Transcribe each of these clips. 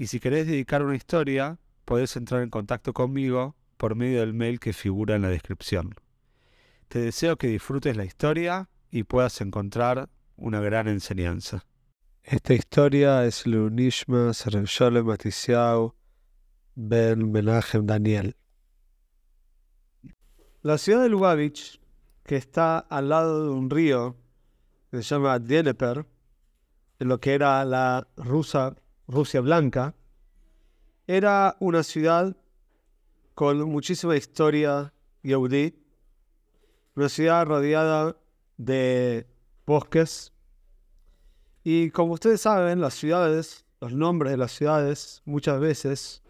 y si querés dedicar una historia, podés entrar en contacto conmigo por medio del mail que figura en la descripción. Te deseo que disfrutes la historia y puedas encontrar una gran enseñanza. Esta historia es Lunishma Sholem Matisiau Ben Menachem Daniel. La ciudad de Lubavitch, que está al lado de un río que se llama Dnieper, en lo que era la Rusa Rusia Blanca, era una ciudad con muchísima historia yaudí, una ciudad rodeada de bosques. Y como ustedes saben, las ciudades, los nombres de las ciudades muchas veces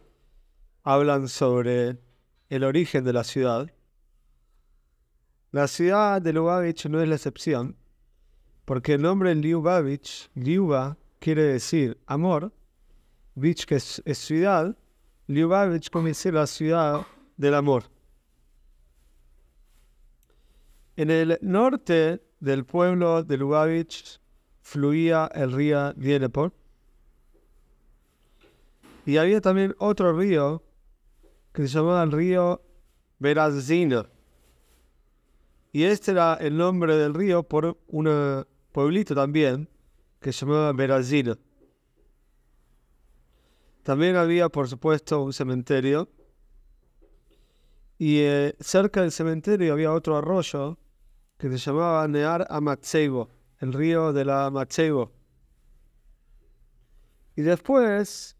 hablan sobre el origen de la ciudad. La ciudad de Lubavitch no es la excepción, porque el nombre Lubavitch, Liuba, quiere decir amor, Vich, que es, ciudad, Lyubavitch comienza la ciudad del amor. En el norte del pueblo de Lubavitch fluía el río Dnieper. Y había también otro río que se llamaba el río Berazina. Y este era el nombre del río por un pueblito también que se llamaba Berazina. También había, por supuesto, un cementerio. Y eh, cerca del cementerio había otro arroyo que se llamaba Near Amatseibo, el río de la Amatseibo. Y después,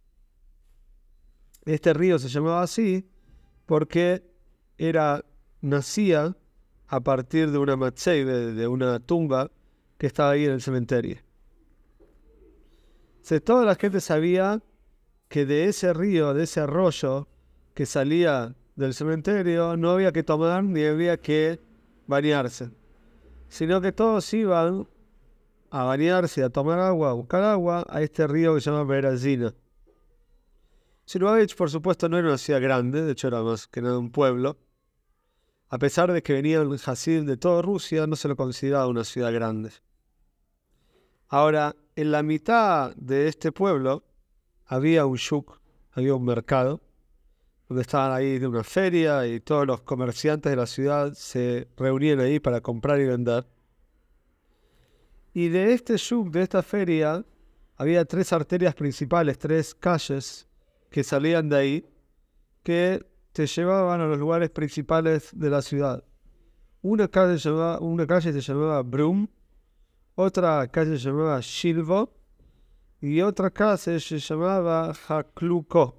este río se llamaba así porque era, nacía a partir de una Matseibe, de una tumba que estaba ahí en el cementerio. toda la gente sabía que de ese río, de ese arroyo que salía del cementerio, no había que tomar ni había que bañarse, sino que todos iban a bañarse, a tomar agua, a buscar agua a este río que se llama Berazina. Silovich, por supuesto, no era una ciudad grande, de hecho era más que nada un pueblo. A pesar de que venían Hasid de toda Rusia, no se lo consideraba una ciudad grande. Ahora, en la mitad de este pueblo había un shuk, había un mercado, donde estaban ahí de una feria y todos los comerciantes de la ciudad se reunían ahí para comprar y vender. Y de este shuk, de esta feria, había tres arterias principales, tres calles que salían de ahí, que te llevaban a los lugares principales de la ciudad. Una calle, llamaba, una calle se llamaba Brum, otra calle se llamaba Shilvo y otra casa se llamaba Hakluko.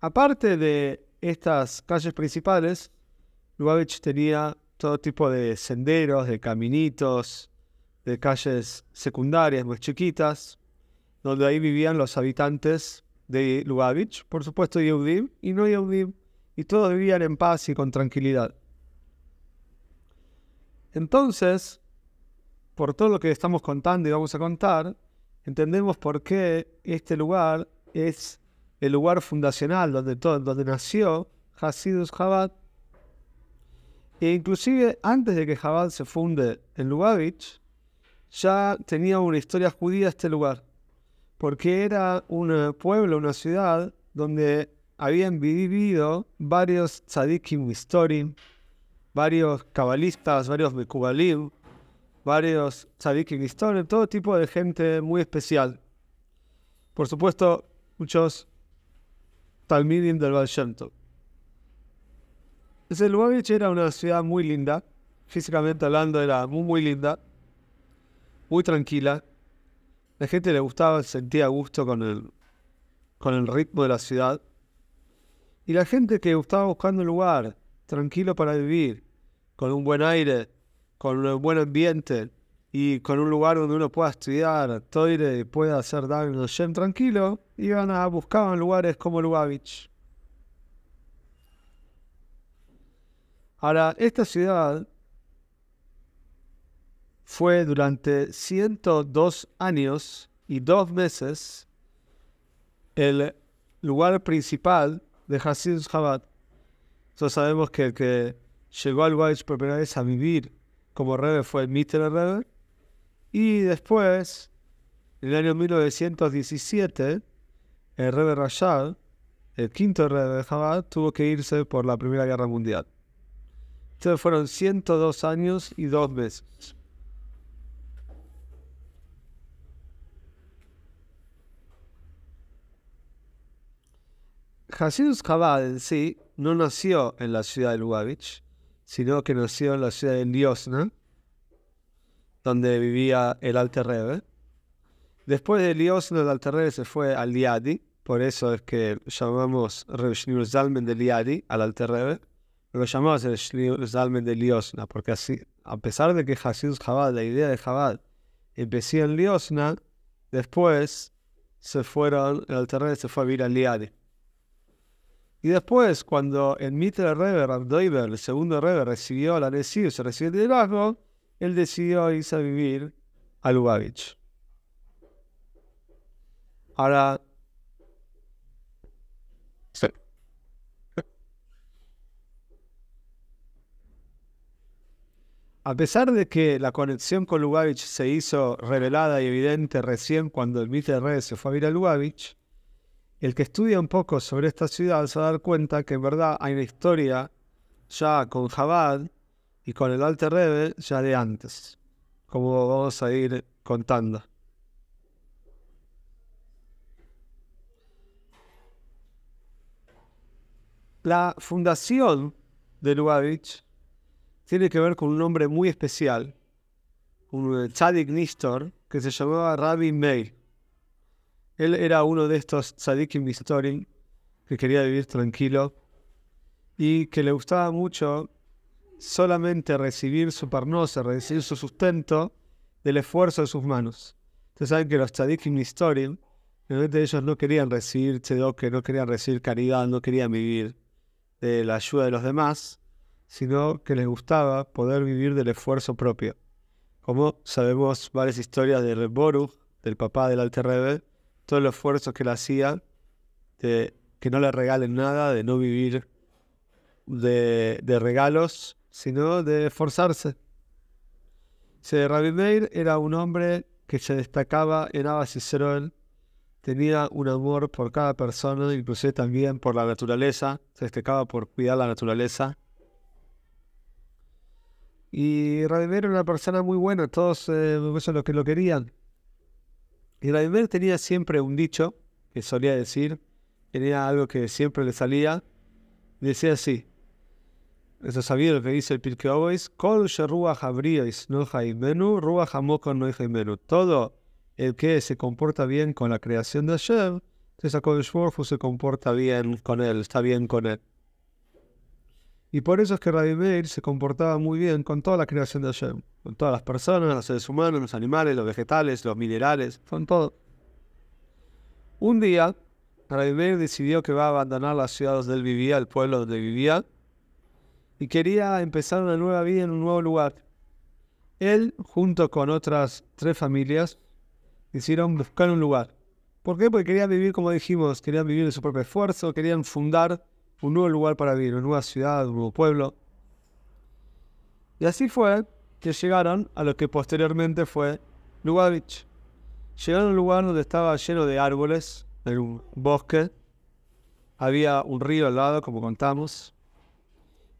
Aparte de estas calles principales, Lubavitch tenía todo tipo de senderos, de caminitos, de calles secundarias muy chiquitas, donde ahí vivían los habitantes de Lubavitch, por supuesto Yehudim y no Yehudim, y todos vivían en paz y con tranquilidad. Entonces, por todo lo que estamos contando y vamos a contar, entendemos por qué este lugar es el lugar fundacional donde, todo, donde nació Hasidus Chabad. E inclusive antes de que Chabad se funde en Lubavitch, ya tenía una historia judía este lugar, porque era un pueblo, una ciudad donde habían vivido varios tzadikim historim, varios cabalistas, varios mekubalim, varios tzadikim historia, todo tipo de gente muy especial. Por supuesto, muchos talmidim del Baal Shem Lubavitch era una ciudad muy linda, físicamente hablando era muy muy linda, muy tranquila. La gente le gustaba, sentía gusto con el, con el ritmo de la ciudad. Y la gente que estaba buscando un lugar tranquilo para vivir, con un buen aire, con un buen ambiente, y con un lugar donde uno pueda estudiar toire y pueda hacer daño Shem tranquilo, iban a buscar lugares como Lubavitch. Ahora, esta ciudad fue durante 102 años y dos meses el lugar principal de Hasidus Chabad. Nosotros sabemos que el que llegó al Lubavitch por primera vez a vivir como Rebbe fue el Mitter Rebbe, y después, en el año 1917, el Rebbe Rashad, el quinto Rebbe de Chabad, tuvo que irse por la Primera Guerra Mundial. Entonces fueron 102 años y dos meses. Hasidus Chabad en sí no nació en la ciudad de Lubavitch, sino que nació en la ciudad de Liosna, donde vivía el Alter Rebbe. Después de Liosna, el Alter Rebbe se fue al Liadi, por eso es que llamamos Reb de Liadi al Alter Rebbe. Lo llamamos el de Liosna, porque así, a pesar de que Hasidus Chabad, la idea de Chabad, empezó en Liosna, después se fueron, el Alter Rebbe se fue a vivir al Liadi. Y después, cuando el Mitre Rebbe, Rabdoiber, el segundo Rebbe, recibió la Nesir, se recibió el liderazgo, él decidió irse a vivir a Lubavitch. Ahora, A pesar de que la conexión con Lubavitch se hizo revelada y evidente recién cuando el Mitre Rebbe se fue a vivir a Lubavitch, el que estudia un poco sobre esta ciudad se va a dar cuenta que en verdad hay una historia ya con Jabad y con el Alter Rebbe ya de antes, como vamos a ir contando. La fundación de Lubavitch tiene que ver con un hombre muy especial, un tzadik Nistor, que se llamaba Rabbi Meir. Él era uno de estos tzadikim Mistorim que quería vivir tranquilo y que le gustaba mucho solamente recibir su parnosa, recibir su sustento del esfuerzo de sus manos. Ustedes saben que los tzadikim Mistorim, realmente ellos no querían recibir que no querían recibir caridad, no querían vivir de la ayuda de los demás, sino que les gustaba poder vivir del esfuerzo propio. Como sabemos varias historias de Reboru, del papá del Alter Rebbe, todo el esfuerzo que él hacía de que no le regalen nada, de no vivir de, regalos, sino de esforzarse. Se Rabbi Meir era un hombre que se destacaba en Abbas y tenía un amor por cada persona, inclusive también por la naturaleza, se destacaba por cuidar la naturaleza. Y Rabbi Meir era una persona muy buena, todos eh, eso lo que lo querían. Y Raimer tenía siempre un dicho que solía decir, tenía algo que siempre le salía, decía así. Eso sabía lo que dice el Pirkei Kol no no Todo el que se comporta bien con la creación de Hashem, entonces Kodesh se comporta bien con él, está bien con él. Y por eso es que Rabbi Meir se comportaba muy bien con toda la creación de Hashem, con todas las personas, los seres humanos, los animales, los vegetales, los minerales, con todo. Un día, Rabbi Meir decidió que va a abandonar la ciudad donde él vivía, el pueblo donde vivía, y quería empezar una nueva vida en un nuevo lugar. Él, junto con otras tres familias, decidieron buscar un lugar. ¿Por qué? Porque querían vivir, como dijimos, querían vivir de su propio esfuerzo, querían fundar un nuevo lugar para vivir, una nueva ciudad, un nuevo pueblo. Y así fue que llegaron a lo que posteriormente fue Lubavitch. Llegaron a un lugar donde estaba lleno de árboles, en un bosque. Había un río al lado, como contamos.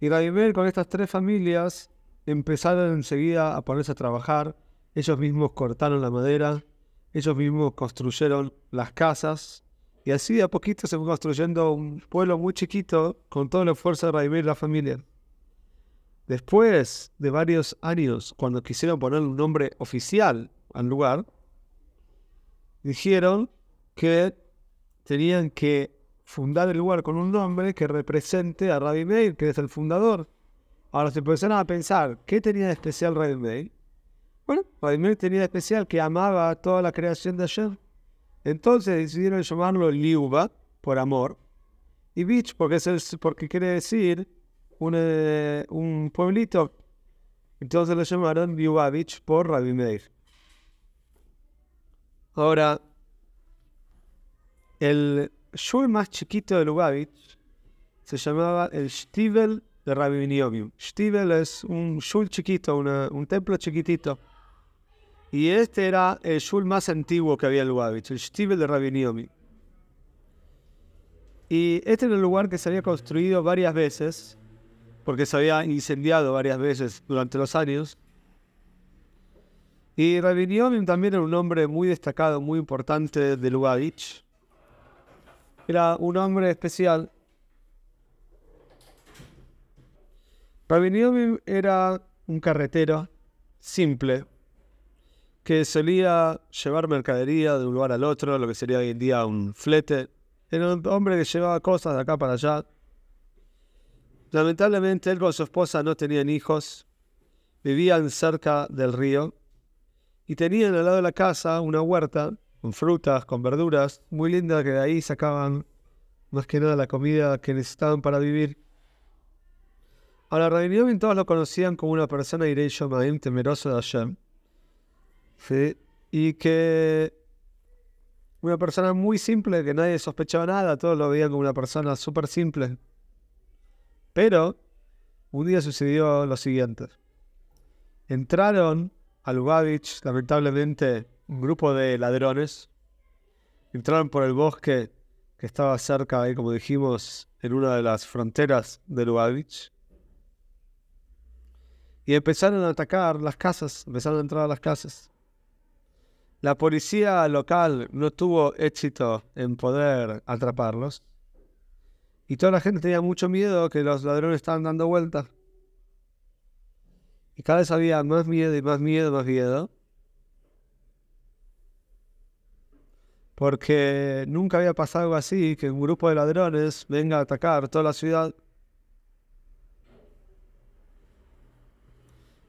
Y Radimel con estas tres familias empezaron enseguida a ponerse a trabajar. Ellos mismos cortaron la madera, ellos mismos construyeron las casas y así a poquito se fue construyendo un pueblo muy chiquito con toda la fuerza de Raimir y la familia. Después de varios años, cuando quisieron poner un nombre oficial al lugar, dijeron que tenían que fundar el lugar con un nombre que represente a Rabbi Meir, que es el fundador. Ahora se empezaron a pensar, ¿qué tenía de especial Rabbi Meir? Bueno, Rabbi tenía especial que amaba toda la creación de ayer. Entonces decidieron llamarlo Liuba, por amor, y Beach porque, es porque quiere decir un, eh, un pueblito. Entonces lo llamaron Beach por Rabbi Meir. Ahora, el shul más chiquito de Lubavitch se llamaba el Stivel de Rabbi Niomi. Stivel es un shul chiquito, un templo chiquitito. Y este era el shul más antiguo que había en Lubavitch, el Stivel de Rabbi Niomi. Y este era el lugar que se había construido varias veces, porque se había incendiado varias veces durante los años. Y Rabbi también era un hombre muy destacado, muy importante de Lubavitch. Era un hombre especial. Rabbi era un carretero simple que solía llevar mercadería de un lugar al otro, lo que sería hoy en día un flete. Era un hombre que llevaba cosas de acá para allá. Lamentablemente él con su esposa no tenían hijos, vivían cerca del río y tenían al lado de la casa una huerta con frutas, con verduras, muy linda que de ahí sacaban más que nada la comida que necesitaban para vivir. A la reunión todos lo conocían como una persona Irei temeroso de Hashem. ¿sí? Y que una persona muy simple, que nadie sospechaba nada, todos lo veían como una persona súper simple. Pero un día sucedió lo siguiente. Entraron a Lubavitch, lamentablemente, un grupo de ladrones. Entraron por el bosque que estaba cerca, ahí, como dijimos, en una de las fronteras de Lubavitch. Y empezaron a atacar las casas, empezaron a entrar a las casas. La policía local no tuvo éxito en poder atraparlos. Y toda la gente tenía mucho miedo que los ladrones estaban dando vueltas. Y cada vez había más miedo y más miedo, más miedo. Porque nunca había pasado algo así, que un grupo de ladrones venga a atacar toda la ciudad.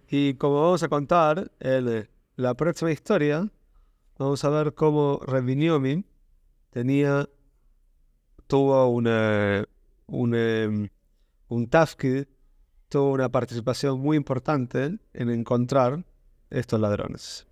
Y como vamos a contar en la próxima historia, vamos a ver cómo Reviniomi tenía, tuvo una, un, un tuvo una participación muy importante en encontrar estos ladrones.